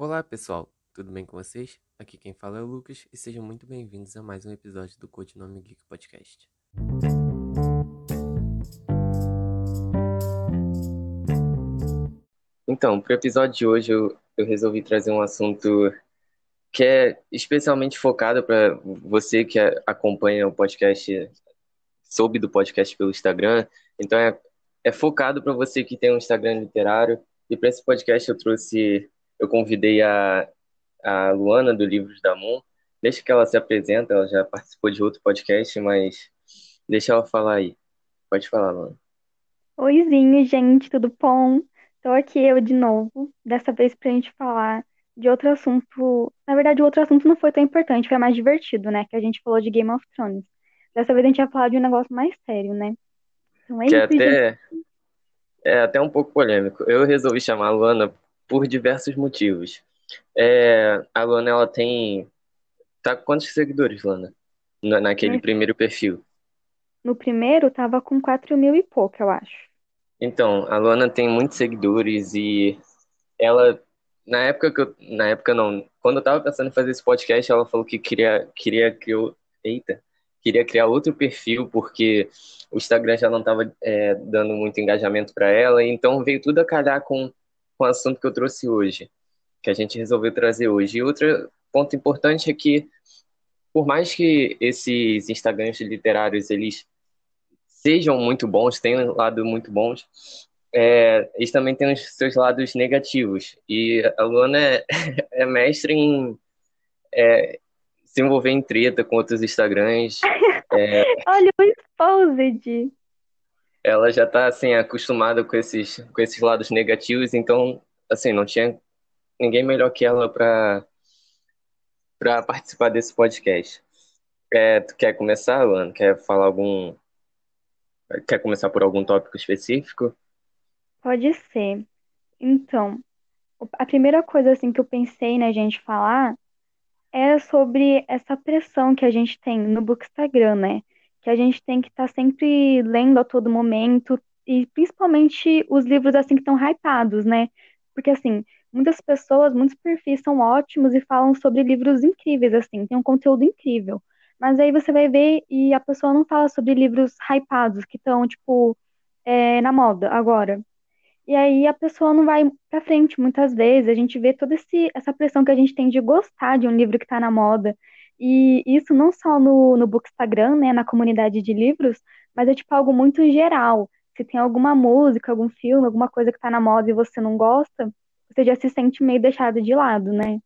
Olá pessoal, tudo bem com vocês? Aqui quem fala é o Lucas e sejam muito bem-vindos a mais um episódio do Codinome Geek Podcast. Então, para o episódio de hoje eu, eu resolvi trazer um assunto que é especialmente focado para você que acompanha o podcast, soube do podcast pelo Instagram. Então é, é focado para você que tem um Instagram literário. E para esse podcast eu trouxe, eu convidei a, a Luana do Livros da Moon. Deixa que ela se apresenta, ela já participou de outro podcast, mas deixa ela falar aí. Pode falar, Luana. Oizinho, gente, tudo bom? Estou aqui eu de novo, dessa vez para a gente falar de outro assunto. Na verdade, o outro assunto não foi tão importante, foi mais divertido, né? Que a gente falou de Game of Thrones. Dessa vez a gente vai falar de um negócio mais sério, né? Então é que isso, até gente. é até um pouco polêmico. Eu resolvi chamar a Luana por diversos motivos. É, a Luana ela tem tá com quantos seguidores, Luana? Na, naquele primeiro perfil? No primeiro tava com 4 mil e pouco, eu acho. Então, a Luana tem muitos seguidores e ela na época que eu, na época não, quando eu tava pensando em fazer esse podcast, ela falou que queria, queria criar, eita, queria criar outro perfil porque o Instagram já não tava é, dando muito engajamento para ela, então veio tudo a calhar com, com o assunto que eu trouxe hoje, que a gente resolveu trazer hoje. E outro ponto importante é que, por mais que esses Instagrams literários eles sejam muito bons, tenham um lado muito bons, é, eles também têm os seus lados negativos. E a Luana é, é mestre em é, se envolver em treta com outros Instagrams. Olha o exposed! Ela já está assim, acostumada com esses, com esses lados negativos, então, assim, não tinha ninguém melhor que ela para para participar desse podcast. É, tu quer começar, Luana? Quer falar algum. Quer começar por algum tópico específico? Pode ser. Então, a primeira coisa assim que eu pensei na gente falar é sobre essa pressão que a gente tem no Bookstagram, né? Que a gente tem que estar tá sempre lendo a todo momento e principalmente os livros assim que estão hypados, né? Porque assim, muitas pessoas, muitos perfis são ótimos e falam sobre livros incríveis assim, tem um conteúdo incrível. Mas aí você vai ver e a pessoa não fala sobre livros hypados que estão tipo é, na moda agora. E aí a pessoa não vai para frente muitas vezes. A gente vê toda essa pressão que a gente tem de gostar de um livro que está na moda. E isso não só no, no Bookstagram, né, na comunidade de livros, mas é tipo algo muito geral. Se tem alguma música, algum filme, alguma coisa que está na moda e você não gosta, você já se sente meio deixado de lado, né?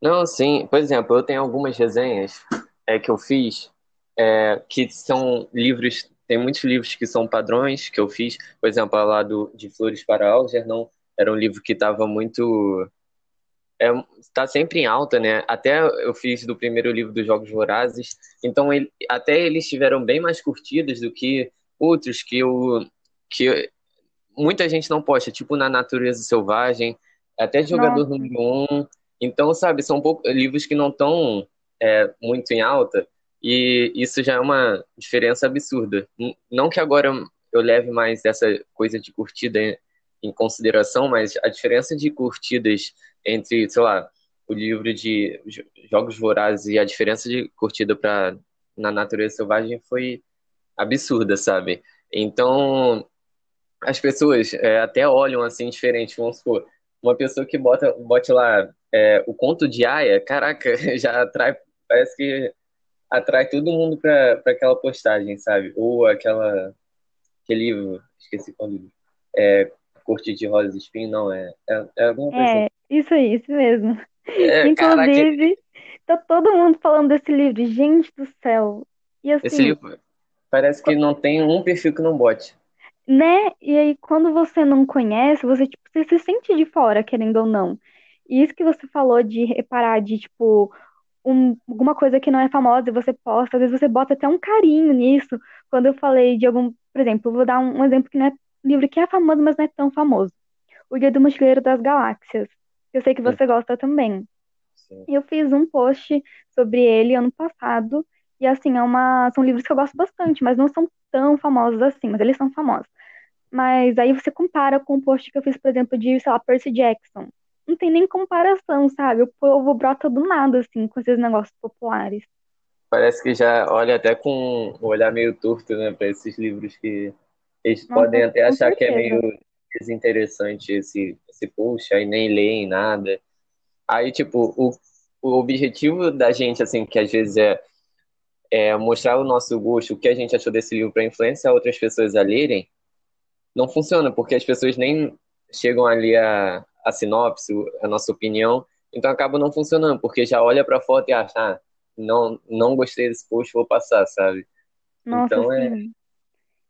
Não, sim. Por exemplo, eu tenho algumas resenhas é, que eu fiz é, que são livros tem muitos livros que são padrões que eu fiz, por exemplo, lá do De Flores para Algernon, era um livro que estava muito é, tá sempre em alta, né? Até eu fiz do primeiro livro dos Jogos Vorazes, então ele, até eles tiveram bem mais curtidas do que outros que eu que muita gente não posta, tipo na Natureza Selvagem, até Jogador Nossa. Número Um. Então, sabe, são pouco, livros que não estão é, muito em alta, e isso já é uma diferença absurda. Não que agora eu leve mais essa coisa de curtida em consideração, mas a diferença de curtidas entre, sei lá, o livro de Jogos Vorazes e a diferença de curtida para na Natureza Selvagem foi absurda, sabe? Então, as pessoas é, até olham assim diferente. Vamos supor, uma pessoa que bota, bote lá é, o conto de Aya, caraca, já atrai, parece que atrai todo mundo para aquela postagem, sabe? Ou aquela aquele livro, esqueci qual livro. É Corte de Rosas e Espinho, não, é, é, é alguma coisa É, assim. Isso aí, isso mesmo. É, Inclusive, caraca. tá todo mundo falando desse livro, gente do céu. E assim, Esse livro parece que não tem um perfil que não bote. Né? E aí, quando você não conhece, você, tipo, você se sente de fora, querendo ou não. E isso que você falou de reparar de, tipo, um, alguma coisa que não é famosa e você posta, às vezes você bota até um carinho nisso. Quando eu falei de algum, por exemplo, vou dar um, um exemplo que não é livro que é famoso, mas não é tão famoso. O Guia do Mochileiro das Galáxias. Eu sei que você Sim. gosta também. Sim. Eu fiz um post sobre ele ano passado. E assim, é uma, são livros que eu gosto bastante, mas não são tão famosos assim, mas eles são famosos. Mas aí você compara com o post que eu fiz, por exemplo, de, sei lá, Percy Jackson. Não tem nem comparação, sabe? O povo brota do nada, assim, com esses negócios populares. Parece que já olha até com um olhar meio torto, né, para esses livros que eles Nossa, podem até achar certeza. que é meio desinteressante esse, esse post, aí nem leem nada. Aí, tipo, o, o objetivo da gente, assim, que às vezes é, é mostrar o nosso gosto, o que a gente achou desse livro para influenciar outras pessoas a lerem, não funciona, porque as pessoas nem chegam ali a, a sinopse, a nossa opinião, então acaba não funcionando, porque já olha para a foto e acha, ah, não, não gostei desse post, vou passar, sabe? Nossa, então é, sim.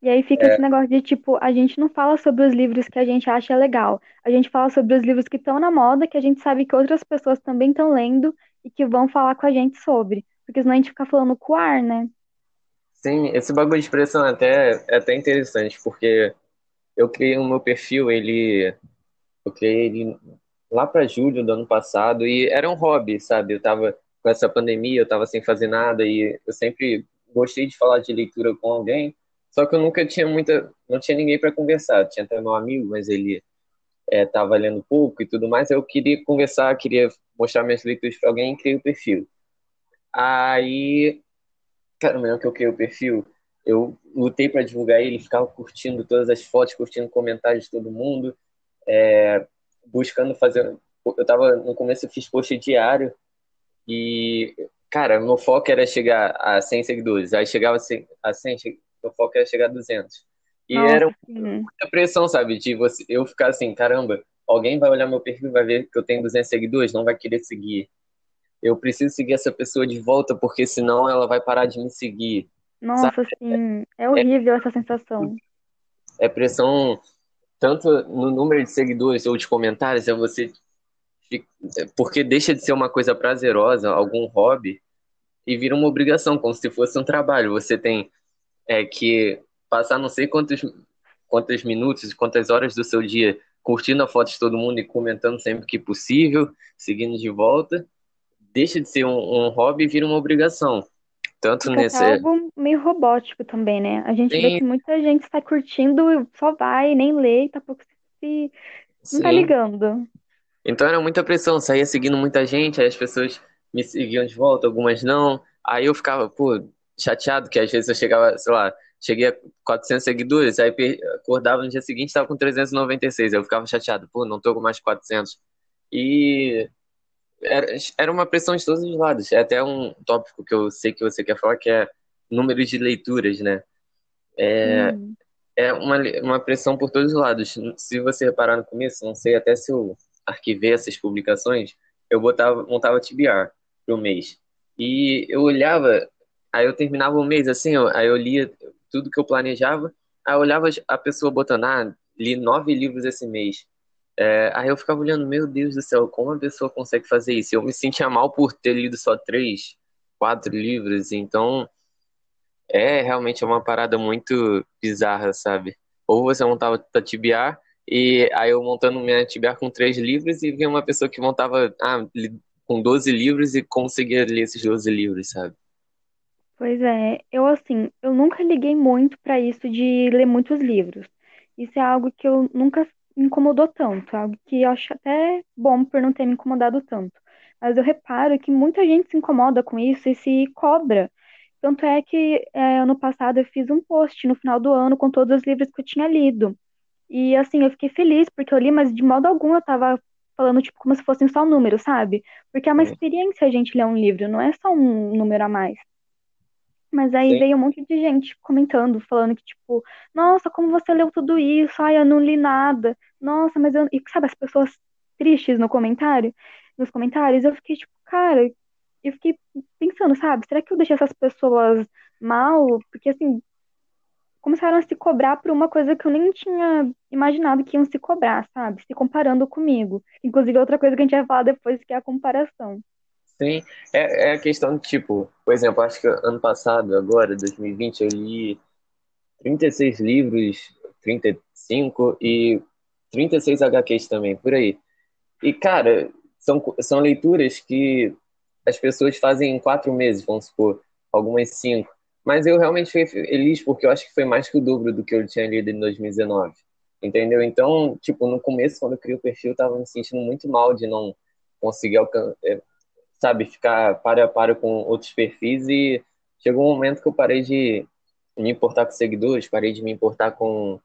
E aí fica é. esse negócio de tipo, a gente não fala sobre os livros que a gente acha legal. A gente fala sobre os livros que estão na moda, que a gente sabe que outras pessoas também estão lendo e que vão falar com a gente sobre. Porque senão a gente fica falando com o ar, né? Sim, esse bagulho de expressão é até, é até interessante, porque eu criei o meu perfil, ele. Eu criei ele lá para julho do ano passado e era um hobby, sabe? Eu tava com essa pandemia, eu tava sem fazer nada e eu sempre gostei de falar de leitura com alguém só que eu nunca tinha muita, não tinha ninguém para conversar. Tinha até meu amigo, mas ele estava é, lendo pouco e tudo mais. Eu queria conversar, queria mostrar minhas leituras para alguém e criei o perfil. Aí, cara, mesmo que eu criei o perfil, eu lutei para divulgar ele, ficava curtindo todas as fotos, curtindo comentários de todo mundo, é, buscando fazer. Eu tava no começo eu fiz post diário e, cara, meu foco era chegar a 100 seguidores. Aí chegava a 100, o foco era chegar a 200. E Nossa, era muita pressão, sabe? De você, eu ficar assim, caramba, alguém vai olhar meu perfil vai ver que eu tenho 200 seguidores, não vai querer seguir. Eu preciso seguir essa pessoa de volta, porque senão ela vai parar de me seguir. Nossa, sabe? sim. É horrível é, essa sensação. É pressão tanto no número de seguidores ou de comentários, é você. Porque deixa de ser uma coisa prazerosa, algum hobby, e vira uma obrigação, como se fosse um trabalho. Você tem é que passar não sei quantos, quantos minutos, quantas horas do seu dia curtindo a foto de todo mundo e comentando sempre que possível, seguindo de volta, deixa de ser um, um hobby e vira uma obrigação. Tanto Fica nesse. algo meio robótico também, né? A gente Sim. vê que muita gente está curtindo e só vai, nem lê, e tá pouco se. não tá ligando. Então era muita pressão, saía seguindo muita gente, aí as pessoas me seguiam de volta, algumas não. Aí eu ficava, pô, chateado, que às vezes eu chegava, sei lá, cheguei a 400 seguidores, aí acordava no dia seguinte estava com 396, eu ficava chateado, pô, não tô com mais 400. E era, era uma pressão de todos os lados. É até um tópico que eu sei que você quer falar, que é número de leituras, né? É, hum. é uma, uma pressão por todos os lados. Se você reparar no começo, não sei até se eu arquivei essas publicações, eu botava, montava TBR pro mês. E eu olhava Aí eu terminava o mês assim, aí eu lia tudo que eu planejava, aí eu olhava a pessoa botando, ah, li nove livros esse mês. É, aí eu ficava olhando, meu Deus do céu, como a pessoa consegue fazer isso? Eu me sentia mal por ter lido só três, quatro livros, então é realmente uma parada muito bizarra, sabe? Ou você montava Tatibiar, e aí eu montando minha Tatibiar com três livros e via uma pessoa que montava ah, com 12 livros e conseguia ler esses 12 livros, sabe? Pois é, eu assim, eu nunca liguei muito para isso de ler muitos livros. Isso é algo que eu nunca me incomodou tanto, é algo que eu acho até bom por não ter me incomodado tanto. Mas eu reparo que muita gente se incomoda com isso e se cobra. Tanto é que é, ano passado eu fiz um post no final do ano com todos os livros que eu tinha lido. E assim, eu fiquei feliz porque eu li, mas de modo algum eu tava falando, tipo, como se fossem só números, sabe? Porque é uma experiência a gente ler um livro, não é só um número a mais. Mas aí Sim. veio um monte de gente comentando, falando que, tipo, nossa, como você leu tudo isso? Ai, eu não li nada. Nossa, mas eu. E sabe, as pessoas tristes no comentário, nos comentários, eu fiquei, tipo, cara, eu fiquei pensando, sabe, será que eu deixei essas pessoas mal? Porque assim, começaram a se cobrar por uma coisa que eu nem tinha imaginado que iam se cobrar, sabe? Se comparando comigo. Inclusive, outra coisa que a gente vai falar depois, que é a comparação. Sim, é, é a questão de tipo, por exemplo, acho que ano passado, agora, 2020, eu li 36 livros, 35 e 36 HQs também, por aí. E, cara, são, são leituras que as pessoas fazem em quatro meses, vamos supor, algumas cinco. Mas eu realmente fiquei feliz porque eu acho que foi mais que o dobro do que eu tinha lido em 2019. entendeu? Então, tipo, no começo, quando eu criei o perfil, eu tava me sentindo muito mal de não conseguir alcançar, é, sabe, ficar para a para com outros perfis e chegou um momento que eu parei de me importar com seguidores, parei de me importar com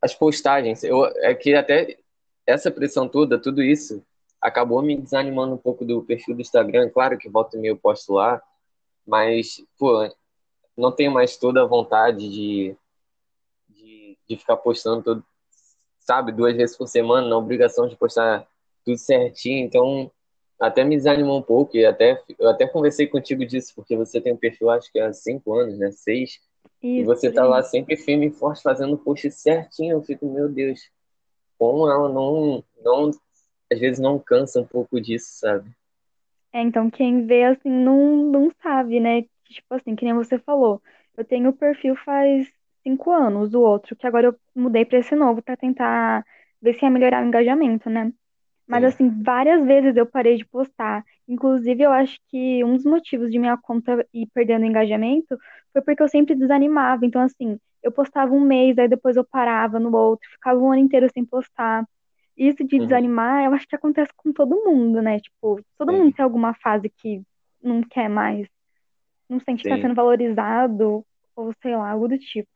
as postagens. Eu, é que até essa pressão toda, tudo isso, acabou me desanimando um pouco do perfil do Instagram. Claro que volta e meio posto lá, mas, pô, não tenho mais toda a vontade de, de, de ficar postando todo, sabe, duas vezes por semana, na obrigação de postar tudo certinho. Então, até me desanimou um pouco e até eu até conversei contigo disso, porque você tem um perfil, acho que há cinco anos, né? Seis. Isso, e você tá lá sempre firme e forte, fazendo o post certinho. Eu fico, meu Deus, como ela não, não, às vezes não cansa um pouco disso, sabe? É, então quem vê assim não, não sabe, né? Tipo assim, que nem você falou. Eu tenho o perfil faz cinco anos, o outro, que agora eu mudei para esse novo para tentar ver se ia melhorar o engajamento, né? Mas Sim. assim, várias vezes eu parei de postar. Inclusive, eu acho que um dos motivos de minha conta ir perdendo engajamento foi porque eu sempre desanimava. Então, assim, eu postava um mês, aí depois eu parava no outro, ficava um ano inteiro sem postar. Isso de uhum. desanimar, eu acho que acontece com todo mundo, né? Tipo, todo Sim. mundo tem alguma fase que não quer mais, não sente que está sendo valorizado, ou sei lá, algo do tipo.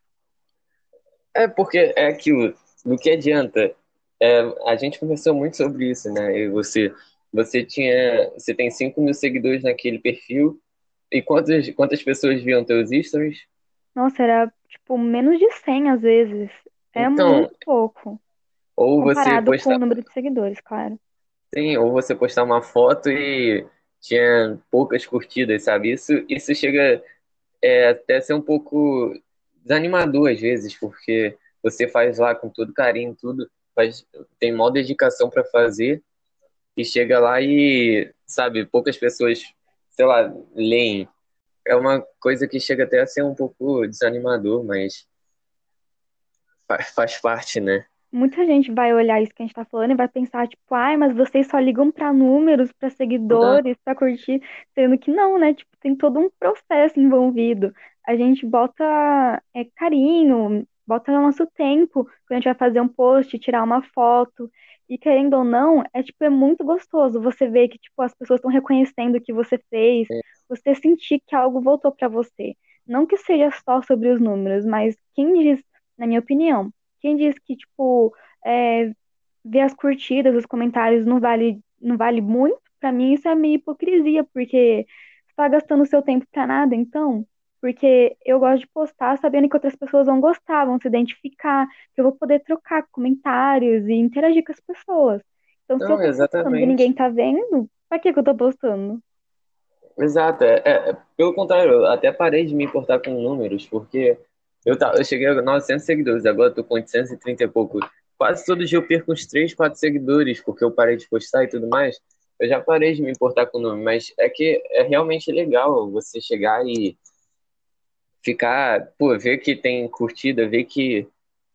É porque é aquilo, do que adianta é, a gente conversou muito sobre isso, né? E você, você tinha, você tem 5 mil seguidores naquele perfil. E quantas, quantas pessoas viam teus stories? Nossa, era tipo menos de 100 às vezes. É então, muito pouco. Ou comparado você postar... com o número de seguidores, claro. Sim, ou você postar uma foto e tinha poucas curtidas, sabe? Isso, isso chega é, até a ser um pouco desanimador às vezes, porque você faz lá com todo carinho, tudo, faz, tem maior dedicação para fazer e chega lá e, sabe, poucas pessoas, sei lá, leem. É uma coisa que chega até a ser um pouco desanimador, mas faz, parte, né? Muita gente vai olhar isso que a gente tá falando e vai pensar, tipo, ai, mas vocês só ligam para números, para seguidores, para curtir, sendo que não, né? Tipo, tem todo um processo envolvido. A gente bota é, carinho, bota no nosso tempo, quando a gente vai fazer um post, tirar uma foto. E querendo ou não, é tipo, é muito gostoso você ver que tipo as pessoas estão reconhecendo o que você fez, é. você sentir que algo voltou para você. Não que seja só sobre os números, mas quem diz, na minha opinião, quem diz que tipo é, ver as curtidas, os comentários não vale não vale muito, para mim isso é meio hipocrisia, porque está gastando seu tempo para nada, então porque eu gosto de postar sabendo que outras pessoas vão gostar, vão se identificar, que eu vou poder trocar comentários e interagir com as pessoas. Então, Não, se eu tô exatamente. postando e ninguém tá vendo, pra que, que eu tô postando? Exato, é, é, pelo contrário, eu até parei de me importar com números, porque eu, tá, eu cheguei a 900 seguidores, agora eu tô com 830 e pouco. Quase todo dia eu perco uns 3, 4 seguidores, porque eu parei de postar e tudo mais. Eu já parei de me importar com o número, mas é que é realmente legal você chegar e ficar, pô, ver que tem curtida, ver que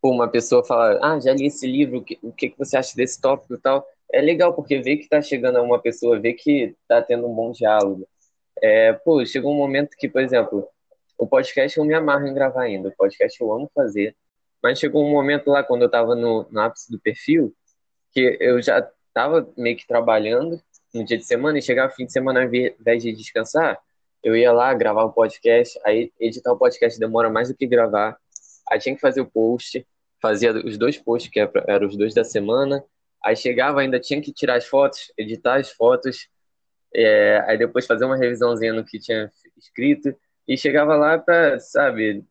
pô, uma pessoa fala, ah, já li esse livro, o que, o que você acha desse tópico e tal. É legal, porque ver que tá chegando a uma pessoa, ver que tá tendo um bom diálogo. É, pô, chegou um momento que, por exemplo, o podcast eu me amarro em gravar ainda, o podcast eu amo fazer, mas chegou um momento lá, quando eu tava no, no ápice do perfil, que eu já tava meio que trabalhando no dia de semana, e chegava fim de semana, ao invés de descansar, eu ia lá gravar o podcast, aí editar o podcast demora mais do que gravar. Aí tinha que fazer o post, fazia os dois posts, que eram os dois da semana. Aí chegava, ainda tinha que tirar as fotos, editar as fotos, é, aí depois fazer uma revisãozinha no que tinha escrito. E chegava lá para, sabe,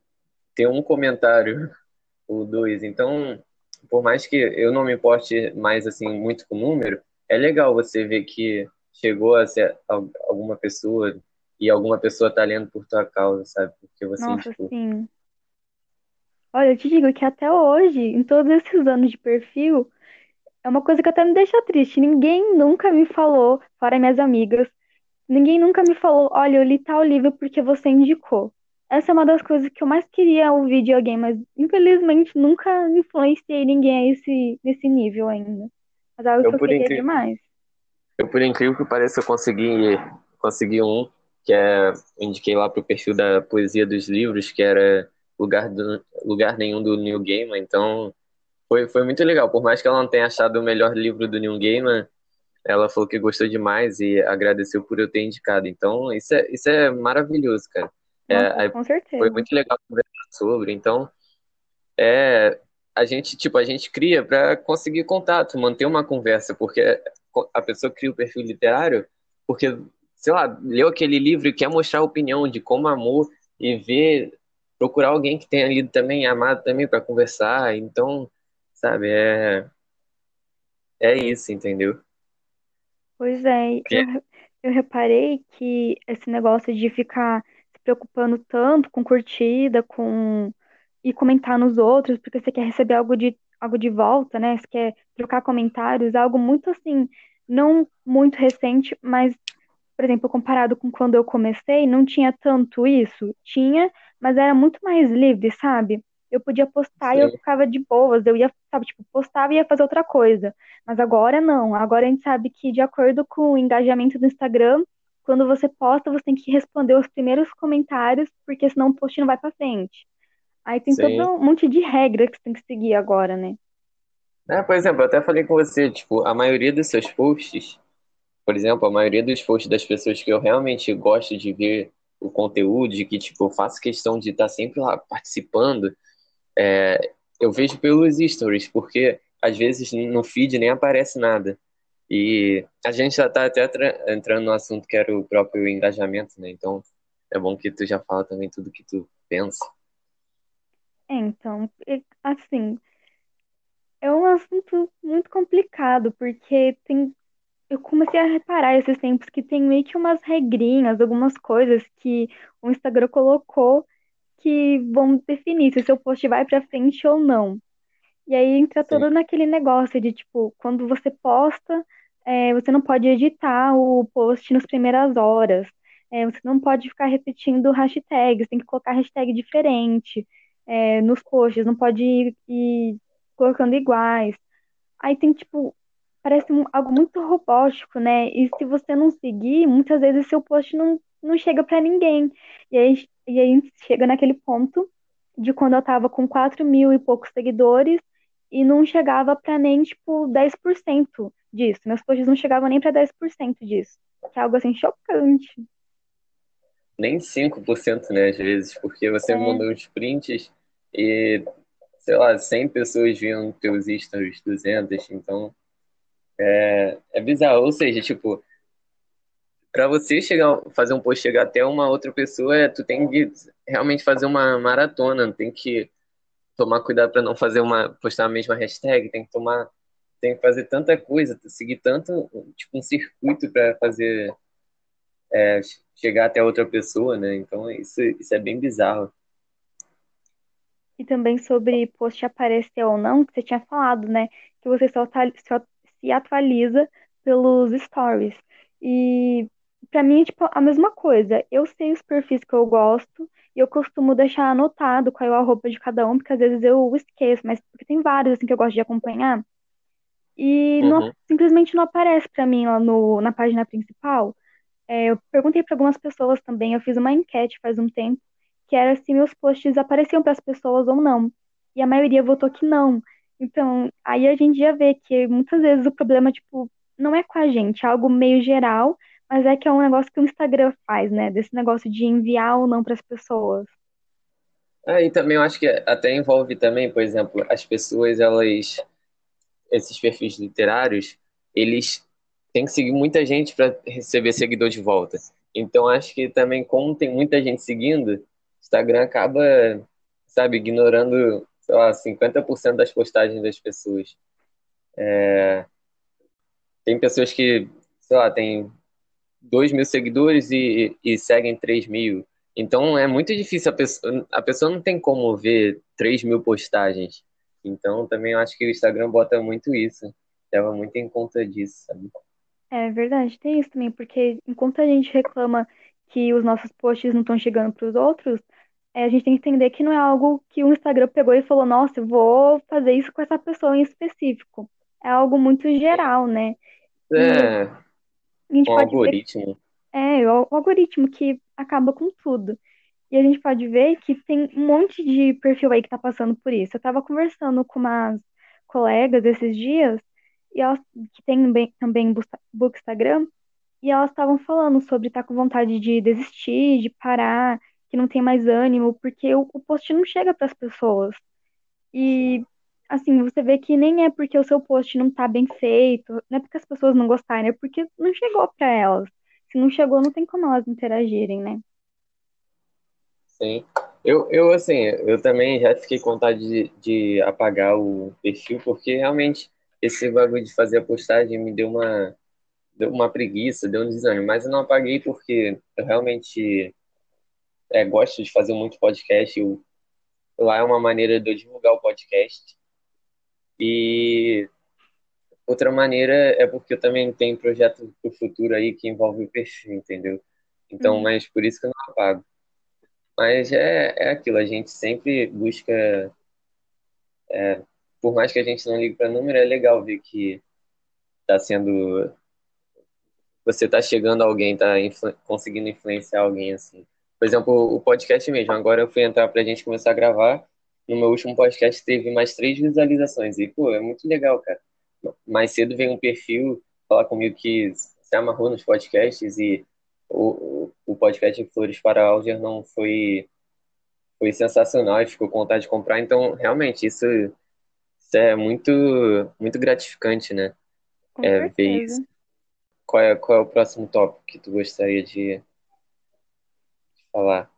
ter um comentário ou dois. Então, por mais que eu não me importe mais assim muito com o número, é legal você ver que chegou a ser alguma pessoa e alguma pessoa tá lendo por tua causa, sabe? Porque você, Nossa, tipo... sim. Olha, eu te digo que até hoje, em todos esses anos de perfil, é uma coisa que até me deixa triste. Ninguém nunca me falou, fora minhas amigas, ninguém nunca me falou, olha, eu li tal livro porque você indicou. Essa é uma das coisas que eu mais queria ouvir de alguém, mas infelizmente nunca influenciei ninguém a esse, nesse nível ainda. Mas é algo eu, que eu queria incrível, demais. Eu, por incrível que pareça, consegui, consegui um que é, indiquei lá pro perfil da poesia dos livros, que era lugar, do, lugar nenhum do New Gamer, então foi, foi muito legal. Por mais que ela não tenha achado o melhor livro do Neil Gaiman, ela falou que gostou demais e agradeceu por eu ter indicado. Então, isso é, isso é maravilhoso, cara. É, com certeza. Foi muito legal conversar sobre. Então, é, a gente, tipo, a gente cria para conseguir contato, manter uma conversa, porque a pessoa cria o perfil literário porque, sei lá, leu aquele livro e quer mostrar a opinião de como amou e ver, procurar alguém que tenha lido também, amado também para conversar. Então, sabe, é é isso, entendeu? Pois é, eu, eu reparei que esse negócio de ficar se preocupando tanto com curtida, com e comentar nos outros, porque você quer receber algo de algo de volta, né? Você quer trocar comentários, algo muito assim, não muito recente, mas por exemplo, comparado com quando eu comecei, não tinha tanto isso. Tinha, mas era muito mais livre, sabe? Eu podia postar Sim. e eu ficava de boas. Eu ia, sabe, tipo, postava e ia fazer outra coisa. Mas agora não. Agora a gente sabe que, de acordo com o engajamento do Instagram, quando você posta, você tem que responder os primeiros comentários, porque senão o post não vai pra frente. Aí tem Sim. todo um monte de regra que você tem que seguir agora, né? É, por exemplo, eu até falei com você, tipo, a maioria dos seus posts, por exemplo, a maioria dos posts das pessoas que eu realmente gosto de ver o conteúdo, de que, tipo, eu faço questão de estar sempre lá participando, é, eu vejo pelos stories, porque às vezes no feed nem aparece nada. E a gente já está até entrando no assunto que era o próprio engajamento, né? Então é bom que tu já fala também tudo que tu pensa. É, então, assim, é um assunto muito complicado, porque tem eu comecei a reparar esses tempos que tem meio que umas regrinhas, algumas coisas que o Instagram colocou que vão definir se o seu post vai para frente ou não. E aí entra todo Sim. naquele negócio de tipo, quando você posta, é, você não pode editar o post nas primeiras horas. É, você não pode ficar repetindo hashtags, tem que colocar hashtag diferente é, nos posts, não pode ir, ir colocando iguais. Aí tem, tipo, parece um, algo muito robótico, né? E se você não seguir, muitas vezes seu post não, não chega para ninguém. E aí, e aí chega naquele ponto de quando eu tava com 4 mil e poucos seguidores e não chegava para nem, tipo, 10% disso. Meus posts não chegavam nem para 10% disso. Que é algo, assim, chocante. Nem 5%, né, às vezes, porque você é. mandou uns prints e, sei lá, 100 pessoas viam teus stories, 200, então é, é bizarro. Ou seja, tipo, para você chegar, fazer um post chegar até uma outra pessoa, tu tem que realmente fazer uma maratona, tem que tomar cuidado para não fazer uma postar a mesma hashtag, tem que tomar tem que fazer tanta coisa, seguir tanto tipo um circuito para fazer é, chegar até outra pessoa, né? Então isso isso é bem bizarro. E também sobre post aparecer ou não, que você tinha falado, né? Que você só, tá, só se atualiza pelos stories. E para mim é tipo a mesma coisa. Eu sei os perfis que eu gosto e eu costumo deixar anotado qual é a roupa de cada um, porque às vezes eu esqueço, mas porque tem vários assim que eu gosto de acompanhar. E uhum. não, simplesmente não aparece para mim lá no, na página principal. É, eu perguntei para algumas pessoas também, eu fiz uma enquete faz um tempo, que era se meus posts apareciam para as pessoas ou não. E a maioria votou que não. Então, aí a gente já vê que muitas vezes o problema, tipo, não é com a gente, é algo meio geral, mas é que é um negócio que o Instagram faz, né? Desse negócio de enviar ou não para as pessoas. Ah, e também eu acho que até envolve também, por exemplo, as pessoas, elas, esses perfis literários, eles têm que seguir muita gente para receber seguidor de volta. Então acho que também, como tem muita gente seguindo, Instagram acaba, sabe, ignorando sei lá, 50% das postagens das pessoas. É... Tem pessoas que, sei lá, tem 2 mil seguidores e, e seguem 3 mil. Então é muito difícil, a pessoa, a pessoa não tem como ver 3 mil postagens. Então também acho que o Instagram bota muito isso, leva muito em conta disso, sabe? É verdade, tem isso também, porque enquanto a gente reclama que os nossos posts não estão chegando para os outros, é, a gente tem que entender que não é algo que o Instagram pegou e falou, nossa, eu vou fazer isso com essa pessoa em específico. É algo muito geral, né? É. E o algoritmo. Que, é, o, algoritmo que acaba com tudo. E a gente pode ver que tem um monte de perfil aí que tá passando por isso. Eu tava conversando com umas, colegas esses dias, e elas, que tem bem, também Bookstagram, e elas estavam falando sobre estar tá com vontade de desistir, de parar, que não tem mais ânimo, porque o, o post não chega para as pessoas. E assim, você vê que nem é porque o seu post não tá bem feito, não é porque as pessoas não gostarem, é porque não chegou para elas. Se não chegou, não tem como elas interagirem, né? Sim. Eu, eu assim, eu também já fiquei com vontade de, de apagar o perfil, porque realmente esse bagulho de fazer a postagem me deu uma, deu uma preguiça, deu um desânimo, mas eu não apaguei porque eu realmente é, gosto de fazer muito podcast, eu, lá é uma maneira de eu divulgar o podcast, e outra maneira é porque eu também tenho projeto pro futuro aí que envolve o perfil, entendeu? Então, uhum. mas por isso que eu não apago. Mas é, é aquilo, a gente sempre busca. É, por mais que a gente não ligue para número, é legal ver que está sendo. Você está chegando a alguém, está influ... conseguindo influenciar alguém assim. Por exemplo, o podcast mesmo. Agora eu fui entrar para a gente começar a gravar. No meu último podcast teve mais três visualizações. E, pô, é muito legal, cara. Mais cedo veio um perfil falar comigo que se amarrou nos podcasts e o, o podcast Flores para Alger não foi foi sensacional e ficou com vontade de comprar. Então, realmente, isso, isso é muito muito gratificante, né? Com é, ver isso. Qual é, qual é o próximo tópico que tu gostaria de falar?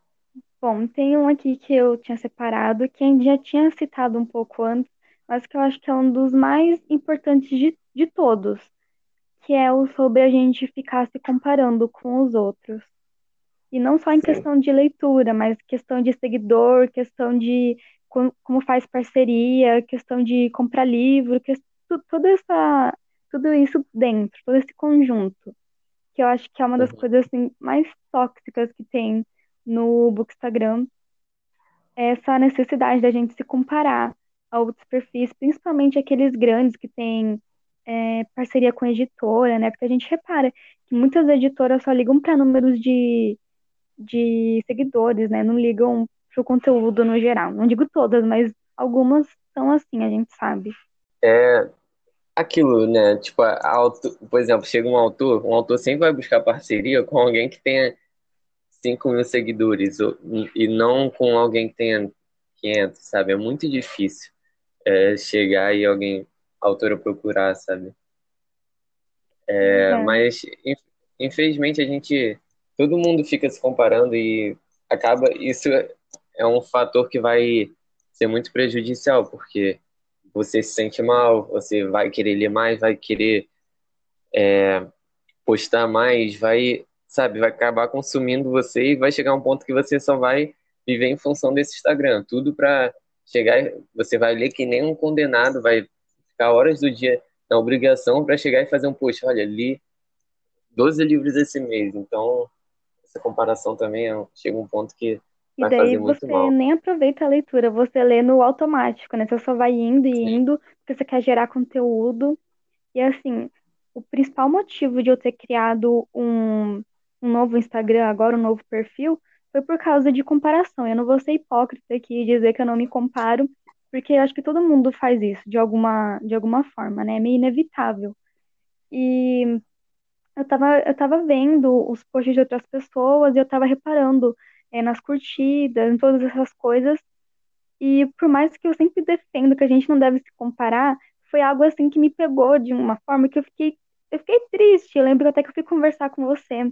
Bom, tem um aqui que eu tinha separado, que a gente já tinha citado um pouco antes, mas que eu acho que é um dos mais importantes de, de todos, que é o sobre a gente ficar se comparando com os outros. E não só em Sim. questão de leitura, mas questão de seguidor, questão de como faz parceria, questão de comprar livro, que, tudo, essa, tudo isso dentro, todo esse conjunto, que eu acho que é uma das uhum. coisas assim, mais tóxicas que tem no Bookstagram, essa necessidade da gente se comparar a outros perfis, principalmente aqueles grandes que têm é, parceria com editora, né? Porque a gente repara que muitas editoras só ligam para números de, de seguidores, né? Não ligam para o conteúdo no geral. Não digo todas, mas algumas são assim, a gente sabe. É aquilo, né? Tipo, auto, por exemplo, chega um autor, um autor sempre vai buscar parceria com alguém que tenha 5 mil seguidores e não com alguém que tenha 500, sabe? É muito difícil é, chegar e alguém autora procurar, sabe? É, é. Mas, infelizmente, a gente. Todo mundo fica se comparando e acaba. Isso é um fator que vai ser muito prejudicial, porque você se sente mal, você vai querer ler mais, vai querer é, postar mais, vai, sabe, vai acabar consumindo você e vai chegar um ponto que você só vai viver em função desse Instagram. Tudo para chegar, você vai ler que nem um condenado, vai ficar horas do dia na obrigação para chegar e fazer um post. Olha, li 12 livros esse mês, então essa comparação também é, chega um ponto que vai e daí você mal. nem aproveita a leitura, você lê no automático, né? Você só vai indo e Sim. indo porque você quer gerar conteúdo. E assim, o principal motivo de eu ter criado um, um novo Instagram agora, um novo perfil, foi por causa de comparação. Eu não vou ser hipócrita aqui e dizer que eu não me comparo, porque acho que todo mundo faz isso de alguma, de alguma forma, né? É meio inevitável. E eu tava, eu tava vendo os posts de outras pessoas e eu tava reparando é, nas curtidas, em todas essas coisas. E por mais que eu sempre defendo que a gente não deve se comparar, foi algo assim que me pegou de uma forma que eu fiquei, eu fiquei triste. Eu lembro até que eu fui conversar com você.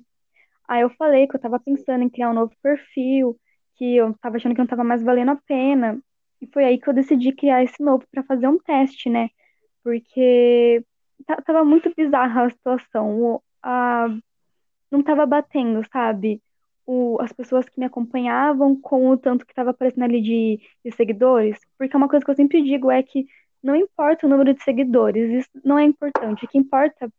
Aí eu falei que eu tava pensando em criar um novo perfil, que eu tava achando que não tava mais valendo a pena. E foi aí que eu decidi criar esse novo para fazer um teste, né? Porque tava muito bizarra a situação. O, a, não tava batendo, sabe? O, as pessoas que me acompanhavam com o tanto que tava aparecendo ali de, de seguidores. Porque uma coisa que eu sempre digo é que não importa o número de seguidores, isso não é importante. O que importa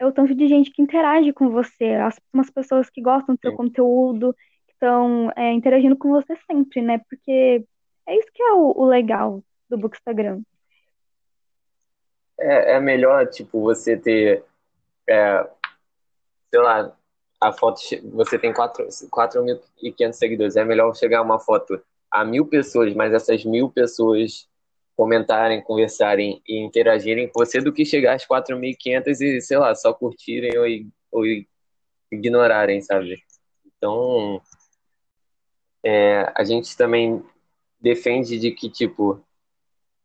é o tanto de gente que interage com você, as, umas pessoas que gostam do seu Sim. conteúdo, que estão é, interagindo com você sempre, né? Porque é isso que é o, o legal do Bookstagram. É, é melhor, tipo, você ter, é, sei lá, a foto, você tem 4.500 seguidores, é melhor chegar uma foto a mil pessoas, mas essas mil pessoas comentarem, conversarem e interagirem com você do que chegar às 4.500 e, sei lá, só curtirem ou, ou ignorarem, sabe? Então, é, a gente também defende de que, tipo,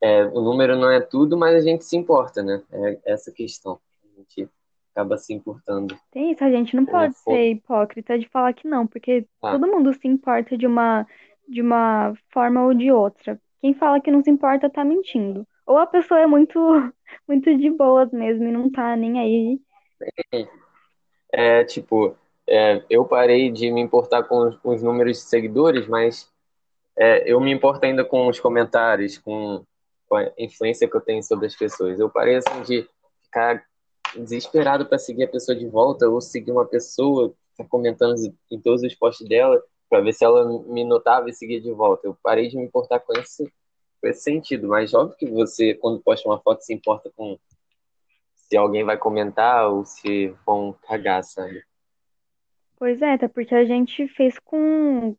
é, o número não é tudo, mas a gente se importa, né? É essa questão. A gente acaba se importando. Tem isso, a gente não é, pode ser hipócrita de falar que não, porque ah. todo mundo se importa de uma, de uma forma ou de outra. Quem fala que não se importa tá mentindo. Ou a pessoa é muito, muito de boas mesmo e não tá nem aí. É, tipo, é, eu parei de me importar com os, com os números de seguidores, mas é, eu me importo ainda com os comentários, com, com, a influência que eu tenho sobre as pessoas. Eu parei assim de ficar desesperado para seguir a pessoa de volta ou seguir uma pessoa que tá comentando em todos os posts dela para ver se ela me notava e seguia de volta. Eu parei de me importar com esse, com esse sentido, mas óbvio que você, quando posta uma foto, se importa com se alguém vai comentar ou se vão cagar, sabe? Pois é, até porque a gente fez com,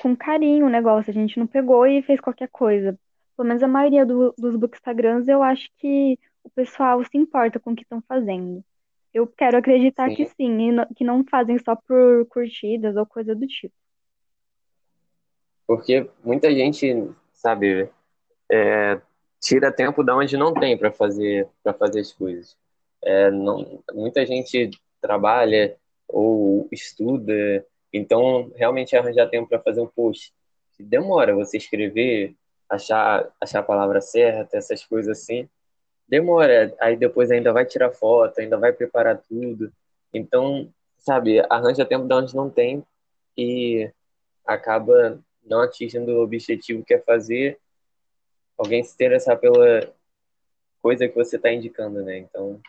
com carinho o negócio, a gente não pegou e fez qualquer coisa. Pelo menos a maioria do, dos bookstagrams eu acho que o pessoal se importa com o que estão fazendo. Eu quero acreditar sim. que sim, e que não fazem só por curtidas ou coisa do tipo. Porque muita gente, sabe, é, tira tempo da onde não tem para fazer para fazer as coisas. É, não, muita gente trabalha ou estuda, então realmente arranjar tempo para fazer um post demora você escrever, achar achar a palavra certa, essas coisas assim, demora. Aí depois ainda vai tirar foto, ainda vai preparar tudo. Então, sabe, arranja tempo da onde não tem e acaba não atingindo o objetivo que é fazer alguém se interessar pela coisa que você está indicando, né? Então,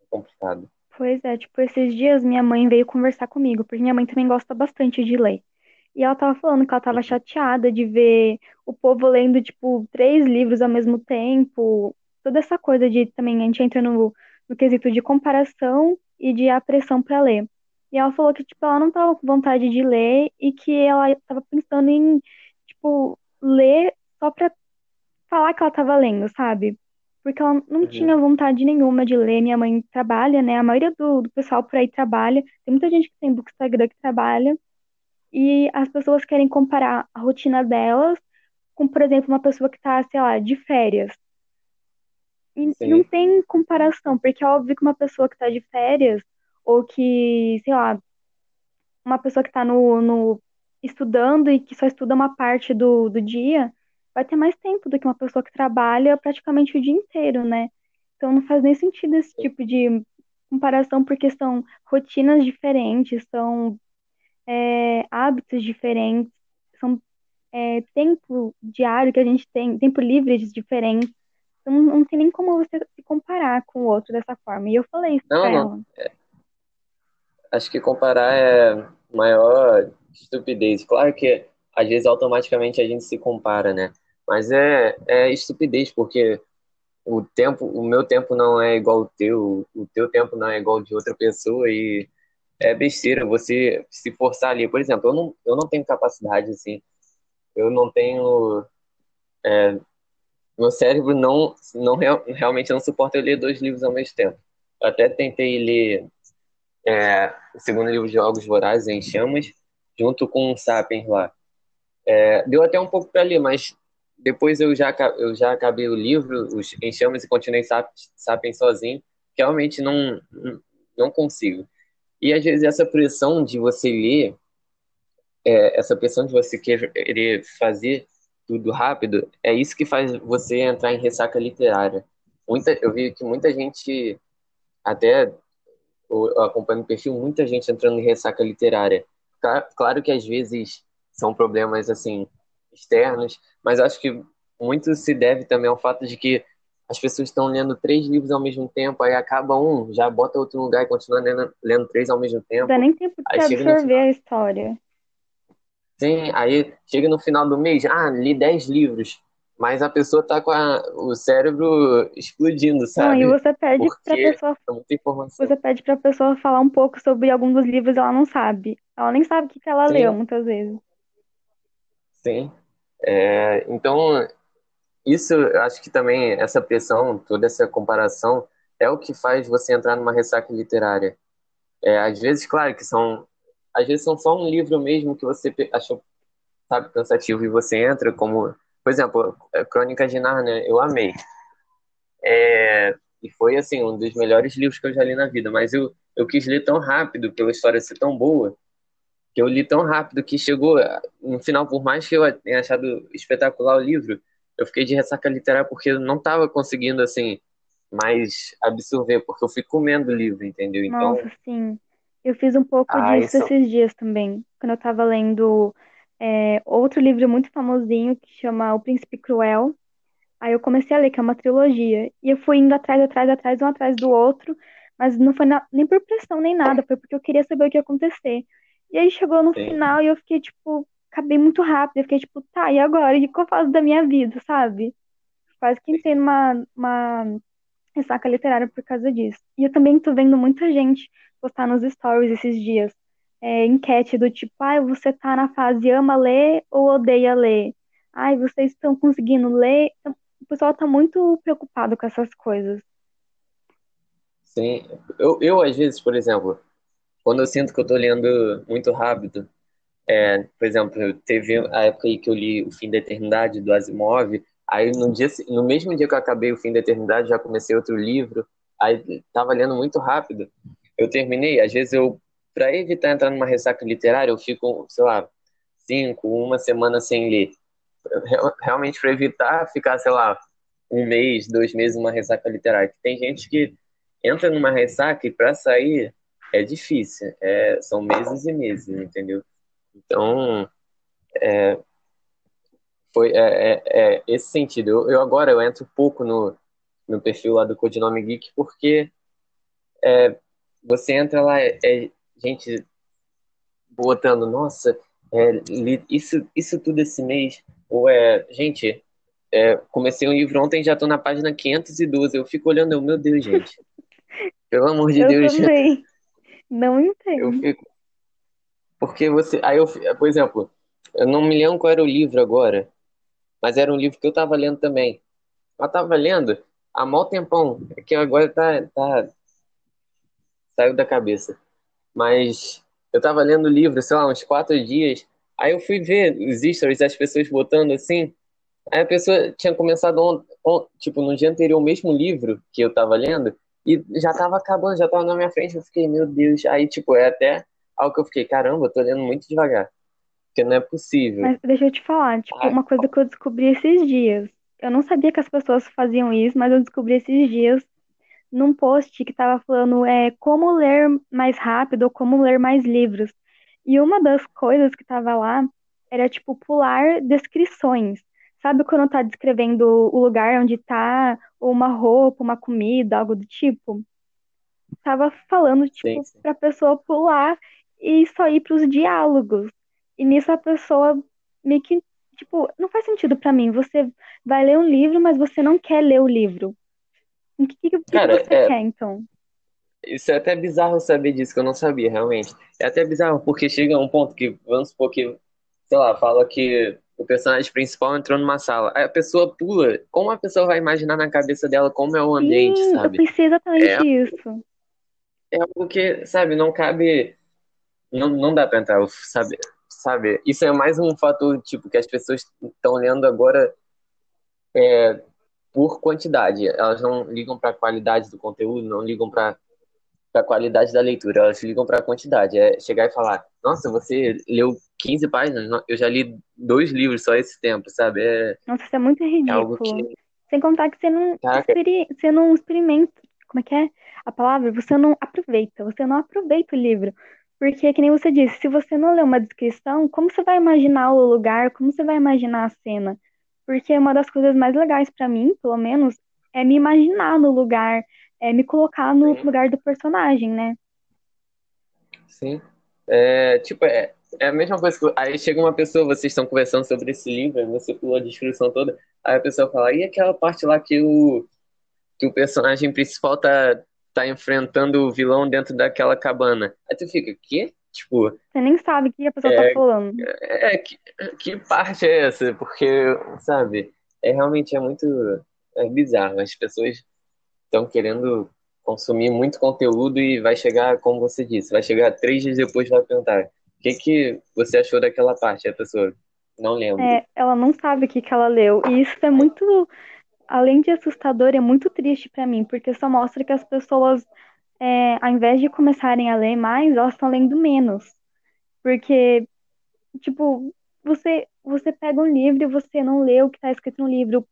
é complicado. Pois é, tipo, esses dias minha mãe veio conversar comigo, porque minha mãe também gosta bastante de ler. E ela tava falando que ela tava chateada de ver o povo lendo, tipo, três livros ao mesmo tempo. Toda essa coisa de também a gente entra no, no quesito de comparação e de apressão para ler. E ela falou que, tipo, ela não tava com vontade de ler e que ela tava pensando em, tipo, ler só pra falar que ela tava lendo, sabe? Porque ela não uhum. tinha vontade nenhuma de ler. Minha mãe trabalha, né? A maioria do, do pessoal por aí trabalha. Tem muita gente que tem Bookstagram que trabalha. E as pessoas querem comparar a rotina delas com, por exemplo, uma pessoa que tá, sei lá, de férias. E Sim. não tem comparação, porque é óbvio que uma pessoa que tá de férias, ou que, sei lá, uma pessoa que tá no, no estudando e que só estuda uma parte do, do dia, vai ter mais tempo do que uma pessoa que trabalha praticamente o dia inteiro, né? Então não faz nem sentido esse tipo de comparação, porque são rotinas diferentes, são é, hábitos diferentes, são é, tempo diário que a gente tem, tempo livre diferentes. Então não tem nem como você se comparar com o outro dessa forma. E eu falei isso não, pra não. ela. Acho que comparar é maior estupidez. Claro que às vezes automaticamente a gente se compara, né? Mas é, é estupidez, porque o tempo, o meu tempo não é igual ao teu, o teu tempo não é igual de outra pessoa e é besteira você se forçar ali. Por exemplo, eu não, eu não tenho capacidade assim, eu não tenho. É, meu cérebro não, não realmente não suporta eu ler dois livros ao mesmo tempo. Eu até tentei ler é, o segundo livro de Jogos Vorazes em Chamas, junto com o Sapiens lá. É, deu até um pouco para ler, mas depois eu já, eu já acabei o livro, os Em Chamas, e continuei Sapiens sozinho, realmente não, não consigo. E às vezes essa pressão de você ler, é, essa pressão de você querer fazer tudo rápido, é isso que faz você entrar em ressaca literária. Muita, eu vi que muita gente, até eu acompanho o perfil, muita gente entrando em ressaca literária. Claro que às vezes são problemas assim externos, mas acho que muito se deve também ao fato de que as pessoas estão lendo três livros ao mesmo tempo, aí acaba um, já bota outro lugar e continua lendo, lendo três ao mesmo tempo. Não dá nem tempo de absorver a história. Sim, aí chega no final do mês, ah, li dez livros, mas a pessoa tá com a, o cérebro explodindo, sabe? Não, e você pede Porque pra pessoa. muita informação. Você pede pra pessoa falar um pouco sobre algum dos livros, ela não sabe. Ela nem sabe o que, que ela Sim. leu, muitas vezes. Sim. É, então, isso, eu acho que também essa pressão, toda essa comparação, é o que faz você entrar numa ressaca literária. É, às vezes, claro que são, às vezes são só um livro mesmo que você achou, sabe, cansativo e você entra como, por exemplo, Crônica de Narnia, eu amei. É, e foi, assim, um dos melhores livros que eu já li na vida, mas eu, eu quis ler tão rápido, pela história ser tão boa, que eu li tão rápido que chegou no final, por mais que eu tenha achado espetacular o livro, eu fiquei de ressaca literária porque eu não estava conseguindo, assim, mais absorver, porque eu fui comendo o livro, entendeu? Então, Nossa, sim. Eu fiz um pouco ah, disso isso... esses dias também, quando eu estava lendo é, outro livro muito famosinho que chama O Príncipe Cruel. Aí eu comecei a ler, que é uma trilogia. E eu fui indo atrás, atrás, atrás, um atrás do outro, mas não foi na... nem por pressão nem nada, foi porque eu queria saber o que ia acontecer. E aí chegou no Sim. final e eu fiquei, tipo, acabei muito rápido. Eu fiquei, tipo, tá, e agora? O que eu faço da minha vida, sabe? Quase que entrei numa uma ressaca literária por causa disso. E eu também tô vendo muita gente postar nos stories esses dias. É, enquete do tipo, ai, ah, você tá na fase ama ler ou odeia ler? Ai, vocês estão conseguindo ler? Então, o pessoal tá muito preocupado com essas coisas. Sim, eu, eu às vezes, por exemplo, quando eu sinto que eu tô lendo muito rápido, é, por exemplo, teve a época aí que eu li O Fim da Eternidade, do Asimov, Aí no, dia, no mesmo dia que eu acabei o Fim da Eternidade, já comecei outro livro. Aí tava lendo muito rápido. Eu terminei, às vezes eu, para evitar entrar numa ressaca literária, eu fico, sei lá, cinco, uma semana sem ler. Realmente para evitar ficar, sei lá, um mês, dois meses numa ressaca literária. Tem gente que entra numa ressaca e para sair é difícil. É, são meses e meses, entendeu? Então, é, foi é, é, é, esse sentido. Eu, eu, agora eu entro pouco no, no perfil lá do Codinome Geek porque é, você entra lá, é, é gente botando, nossa, é, isso, isso tudo esse mês, ou é, gente, é, comecei um livro ontem já estou na página 512, eu fico olhando, meu Deus, gente, pelo amor de eu Deus. Também. Não entendo. Eu fico, porque você, aí eu, por exemplo, eu não me lembro qual era o livro agora, mas era um livro que eu estava lendo também. Eu estava lendo há mal tempão, que agora tá, tá saiu da cabeça. Mas eu estava lendo o livro, sei lá, uns quatro dias. Aí eu fui ver os stories, as pessoas botando assim. Aí a pessoa tinha começado, on, on, tipo, no dia anterior, o mesmo livro que eu estava lendo, e já estava acabando, já estava na minha frente. Eu fiquei, meu Deus. Aí, tipo, é até algo que eu fiquei, caramba, eu tô lendo muito devagar. Porque não é possível. Mas deixa eu te falar, tipo, uma coisa que eu descobri esses dias. Eu não sabia que as pessoas faziam isso, mas eu descobri esses dias num post que tava falando é como ler mais rápido ou como ler mais livros. E uma das coisas que tava lá era tipo pular descrições. Sabe quando tá descrevendo o lugar onde tá, ou uma roupa, uma comida, algo do tipo? Tava falando, tipo, sim, sim. pra pessoa pular e só ir pros diálogos. E nisso a pessoa meio que, tipo, não faz sentido para mim. Você vai ler um livro, mas você não quer ler o livro. O que, que, Cara, que você é... quer, então? Isso é até bizarro saber disso, que eu não sabia, realmente. É até bizarro, porque chega um ponto que, vamos supor que, sei lá, fala que o personagem principal entrou numa sala. Aí a pessoa pula. Como a pessoa vai imaginar na cabeça dela como é o ambiente, Sim, sabe? Eu pensei exatamente é, isso. É algo que, sabe, não cabe. Não, não dá pra entrar, sabe? sabe? Isso é mais um fator, tipo, que as pessoas estão olhando agora é, por quantidade. Elas não ligam para a qualidade do conteúdo, não ligam para a qualidade da leitura, elas ligam para a quantidade. É chegar e falar, nossa, você leu 15 páginas, eu já li dois livros só esse tempo, sabe? É, nossa, isso é muito ridículo. É que... Sem contar que você não, experi... você não experimenta, como é que é a palavra? Você não aproveita, você não aproveita o livro. Porque, que nem você disse, se você não lê uma descrição, como você vai imaginar o lugar, como você vai imaginar a cena? Porque uma das coisas mais legais para mim, pelo menos, é me imaginar no lugar, é me colocar no Sim. lugar do personagem, né? Sim. É, tipo, é, é a mesma coisa que. Aí chega uma pessoa, vocês estão conversando sobre esse livro, você pulou a descrição toda, aí a pessoa fala, e aquela parte lá que o, que o personagem principal tá, tá enfrentando o vilão dentro daquela cabana. Aí tu fica, quê? Tipo. Você nem sabe o que a pessoa tá é, tá falando. É, que, que parte é essa? Porque, sabe, é realmente é muito é bizarro. As pessoas estão querendo consumir muito conteúdo e vai chegar, como você disse, vai chegar três dias depois vai perguntar o que, que você achou daquela parte. A pessoa não lembra. É, ela não sabe o que, que ela leu. E isso é muito, além de assustador, é muito triste para mim, porque só mostra que as pessoas, é, ao invés de começarem a ler mais, elas estão lendo menos. Porque, tipo, você, você pega um livro e você não lê o que está escrito no livro,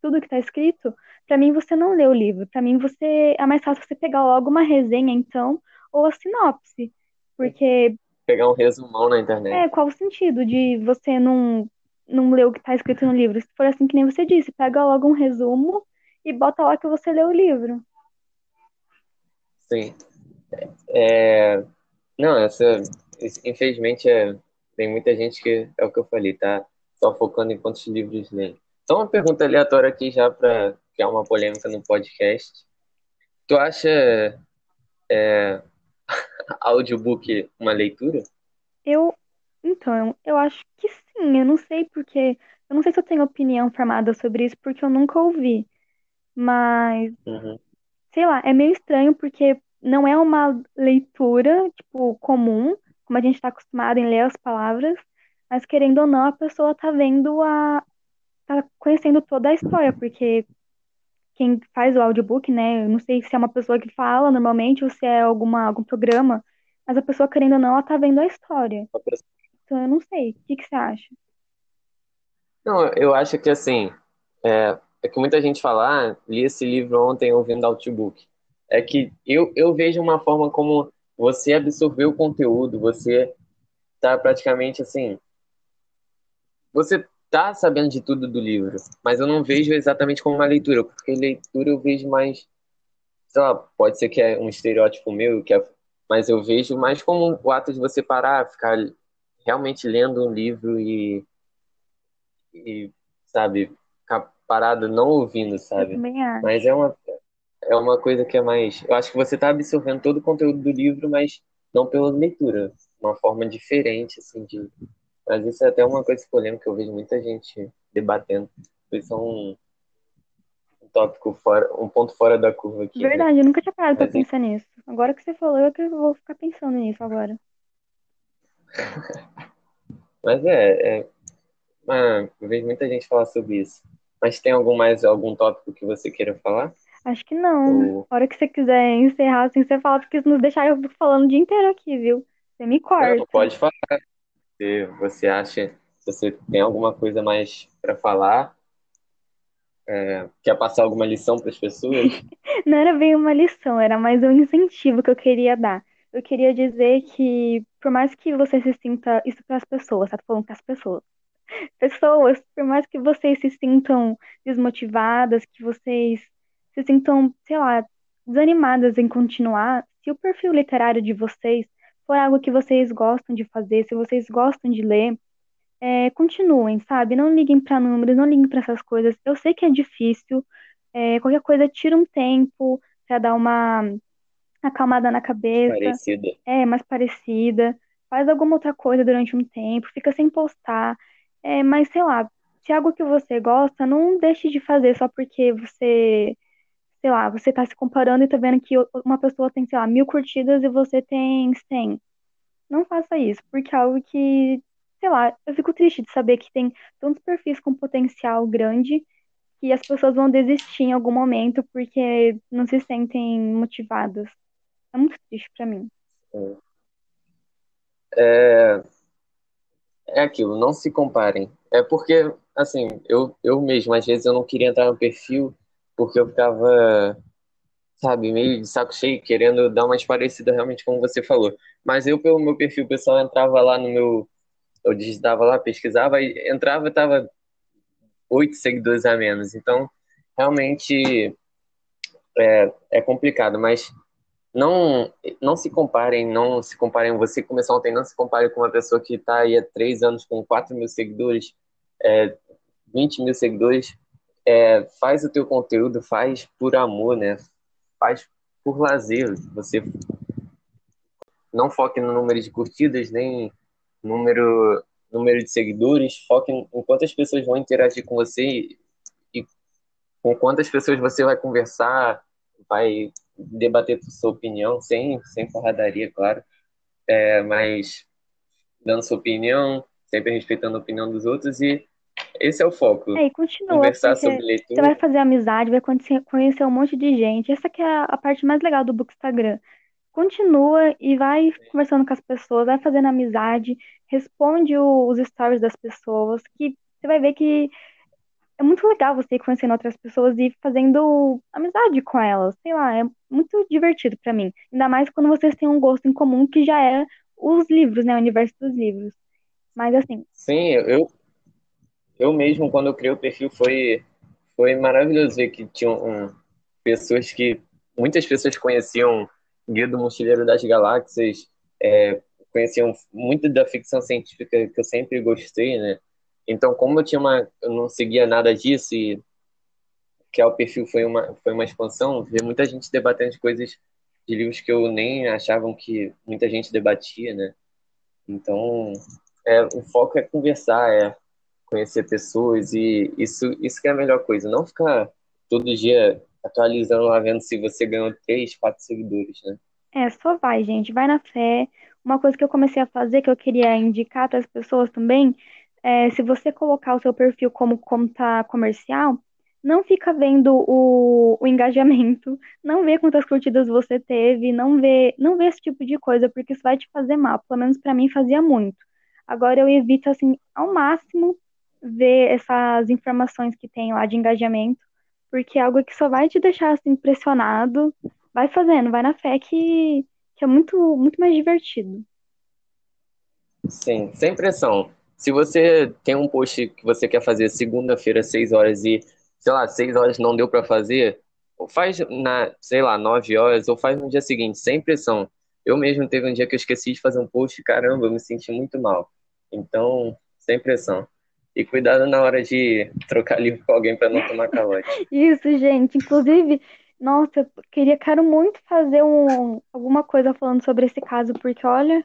tudo que está escrito, para mim você não lê o livro. Para mim você é mais fácil você pegar logo uma resenha, então, ou a sinopse. Porque. Pegar um resumão na internet. É, qual o sentido de você não, não ler o que está escrito no livro? Se for assim que nem você disse, pega logo um resumo e bota lá que você leu o livro. Sim. É... Não, essa. Infelizmente, é... tem muita gente que, é o que eu falei, tá só focando em quantos livros lê. Só uma pergunta aleatória aqui já para criar uma polêmica no podcast. Tu acha é, audiobook uma leitura? Eu, então, eu acho que sim. Eu não sei porque, eu não sei se eu tenho opinião formada sobre isso porque eu nunca ouvi. Mas, Uhum. Sei lá, é meio estranho porque não é uma leitura, tipo, comum, como a gente está acostumado em ler as palavras, mas querendo ou não, a pessoa tá vendo a, tá conhecendo toda a história, porque quem faz o audiobook, né? Eu não sei se é uma pessoa que fala normalmente ou se é alguma, algum programa, mas a pessoa, querendo ou não, ela tá vendo a história. Então eu não sei. O que que você acha? Não, eu acho que assim, é, é que muita gente fala, ah, li esse livro ontem ouvindo audiobook. É que eu, eu vejo uma forma como você absorveu o conteúdo, você tá praticamente assim, você tá sabendo de tudo do livro, mas eu não vejo exatamente como uma leitura, porque leitura eu vejo mais, sei lá, pode ser que é um estereótipo meu, que é, mas eu vejo mais como o ato de você parar, ficar realmente lendo um livro e, e sabe, ficar parado não ouvindo, sabe? Mas é uma, é uma coisa que é mais. Eu acho que você está absorvendo todo o conteúdo do livro, mas não pela leitura. Uma forma diferente, assim, de. Mas isso é até uma coisa polêmica que eu vejo muita gente debatendo. Isso é um, um tópico fora, um ponto fora da curva aqui, né? Verdade, eu nunca tinha parado pra Mas, enfim. pensar nisso. Agora que você falou, eu que vou ficar pensando nisso agora. Mas é, é ah, eu vejo muita gente falar sobre isso. Mas tem algum mais algum tópico que você queira falar? Acho que não. Ou A hora que você quiser encerrar, assim, você fala, porque se nos deixar eu fico falando o dia inteiro aqui, viu? Você me não, corta. pode falar. Se você acha, se você tem alguma coisa mais para falar, é, quer passar alguma lição para as pessoas? Não era bem uma lição, era mais um incentivo que eu queria dar. Eu queria dizer que, por mais que você se sinta, isso para as pessoas, tá? Falando para as pessoas. Pessoas, por mais que vocês se sintam desmotivadas, que vocês se sintam, sei lá, desanimadas em continuar, se o perfil literário de vocês for algo que vocês gostam de fazer, se vocês gostam de ler, é, continuem, sabe? Não liguem para números, não liguem para essas coisas. Eu sei que é difícil, é, qualquer coisa tira um tempo para dar uma acalmada na cabeça, Parecida. é mais parecida, faz alguma outra coisa durante um tempo, fica sem postar, é, mas sei lá, se é algo que você gosta, não deixe de fazer só porque você, sei lá, você tá se comparando e tá vendo que uma pessoa tem, sei lá, mil curtidas e você tem 100. Não faça isso, porque é algo que, sei lá, eu fico triste de saber que tem tantos perfis com potencial grande que as pessoas vão desistir em algum momento porque não se sentem motivadas. É muito triste pra mim. É, é aquilo, não se comparem. É porque, assim, eu, eu mesmo, às vezes eu não queria entrar no perfil porque eu ficava, sabe, meio de saco cheio, querendo dar umas parecidas realmente como você falou. Mas eu, pelo meu perfil, pessoal entrava lá no meu. Eu digitava lá, pesquisava, e entrava e tava oito seguidores a menos. Então, realmente é, é complicado, mas não, não se comparem, não se comparem. Você começou ontem, não se compare com uma pessoa que está aí há três anos com 4 mil seguidores, é, 20 mil seguidores. É, faz o teu conteúdo, faz por amor, né? Faz por lazer. Você não foque no número de curtidas, nem número, número de seguidores. Foque em quantas pessoas vão interagir com você com quantas pessoas você vai conversar, vai debater sua opinião, sem, sem porradaria, claro, é, mas dando sua opinião, sempre respeitando a opinião dos outros e esse é o foco. É, e continua, Conversar sobre você leitura. vai fazer amizade, vai conhecer, conhecer um monte de gente. Essa que é a, a parte mais legal do Bookstagram. Continua e vai conversando com as pessoas, vai fazendo amizade, responde o- os stories das pessoas, que você vai ver que é muito legal você ir conhecendo outras pessoas e fazendo amizade com elas. Sei lá, é muito divertido pra mim. Ainda mais quando vocês têm um gosto em comum que já é os livros, né? O universo dos livros. Mas assim, Sim, eu, eu mesmo, quando eu criei o perfil, foi, foi maravilhoso ver que tinham um, pessoas que. Muitas pessoas conheciam Guia do Mochileiro das Galáxias, é, conheciam muito da ficção científica que eu sempre gostei, né? Então, como eu tinha uma, eu não seguia nada disso e que é o perfil foi uma, foi uma expansão, ver muita gente debatendo de coisas de livros que eu nem achavam que muita gente debatia, né? Então, é, o foco é conversar, é conhecer pessoas e isso, isso que é a melhor coisa. Não ficar todo dia atualizando lá, vendo se você ganhou três, quatro seguidores, né? é, só vai, gente, vai na fé. Uma coisa que eu comecei a fazer, que eu queria indicar para as pessoas também, é se você colocar o seu perfil como conta comercial, não fica vendo o, o engajamento, não vê quantas curtidas você teve, não vê, não vê esse tipo de coisa, porque isso vai te fazer mal. Pelo menos para mim fazia muito. Agora eu evito, assim, ao máximo ver essas informações que tem lá de engajamento, porque é algo que só vai te deixar assim impressionado. Vai fazendo, vai na fé que, que é muito, muito mais divertido. Sim, sem pressão. Se você tem um post que você quer fazer segunda-feira, seis horas, e, sei lá, seis horas não deu para fazer, ou faz na, sei lá, nove horas, ou faz no dia seguinte, sem pressão. Eu mesmo teve um dia que eu esqueci de fazer um post, caramba, eu me senti muito mal. Então, sem pressão. E cuidado na hora de trocar livro com alguém para não tomar calote. Isso, gente. Inclusive, nossa, eu queria, quero muito fazer um, alguma coisa falando sobre esse caso, porque olha,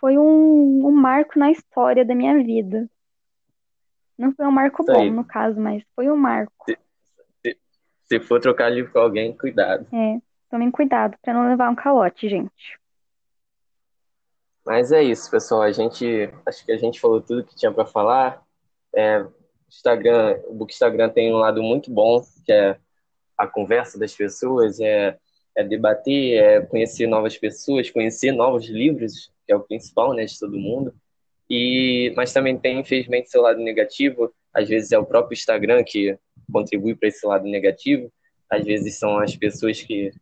foi um, um marco na história da minha vida. Não foi um marco Isso bom, aí. no caso, mas foi um marco. Se, se for trocar livro com alguém, cuidado. É, tomem cuidado para não levar um calote, gente. Mas é isso, pessoal. A gente, acho que a gente falou tudo que tinha para falar. É, Instagram, o Bookstagram tem um lado muito bom, que é a conversa das pessoas, é, é debater, é conhecer novas pessoas, conhecer novos livros, que é o principal, né, de todo mundo. E, mas também tem, infelizmente, seu lado negativo. Às vezes é o próprio Instagram que contribui para esse lado negativo. Às vezes são as pessoas que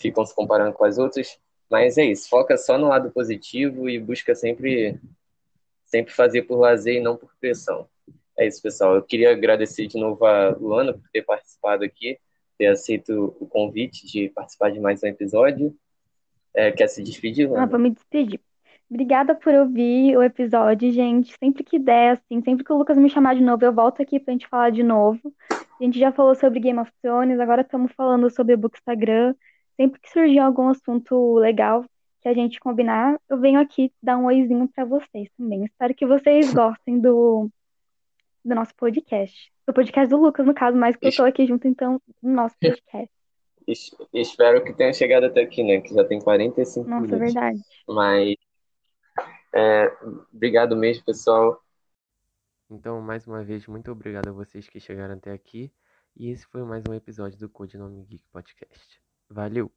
ficam se comparando com as outras. Mas é isso, foca só no lado positivo e busca sempre, sempre fazer por lazer e não por pressão. É isso, pessoal. Eu queria agradecer de novo a Luana por ter participado aqui, ter aceito o convite de participar de mais um episódio. É, quer se despedir, Ah, Luana? vou me despedir. Obrigada por ouvir o episódio, gente. Sempre que der, assim, sempre que o Lucas me chamar de novo, eu volto aqui pra gente falar de novo. A gente já falou sobre Game of Thrones, agora estamos falando sobre o Bookstagram. Sempre que surgir algum assunto legal que a gente combinar, eu venho aqui dar um oizinho pra vocês também. Espero que vocês gostem do, do nosso podcast. Do podcast do Lucas, no caso, mas que eu tô aqui junto, então, no nosso podcast. Es- Espero que tenha chegado até aqui, né? Que já tem 45 Nossa, minutos. verdade. Mas é, obrigado mesmo, pessoal. Então, mais uma vez, muito obrigado a vocês que chegaram até aqui. E esse foi mais um episódio do Codinome Geek Podcast. Valeu!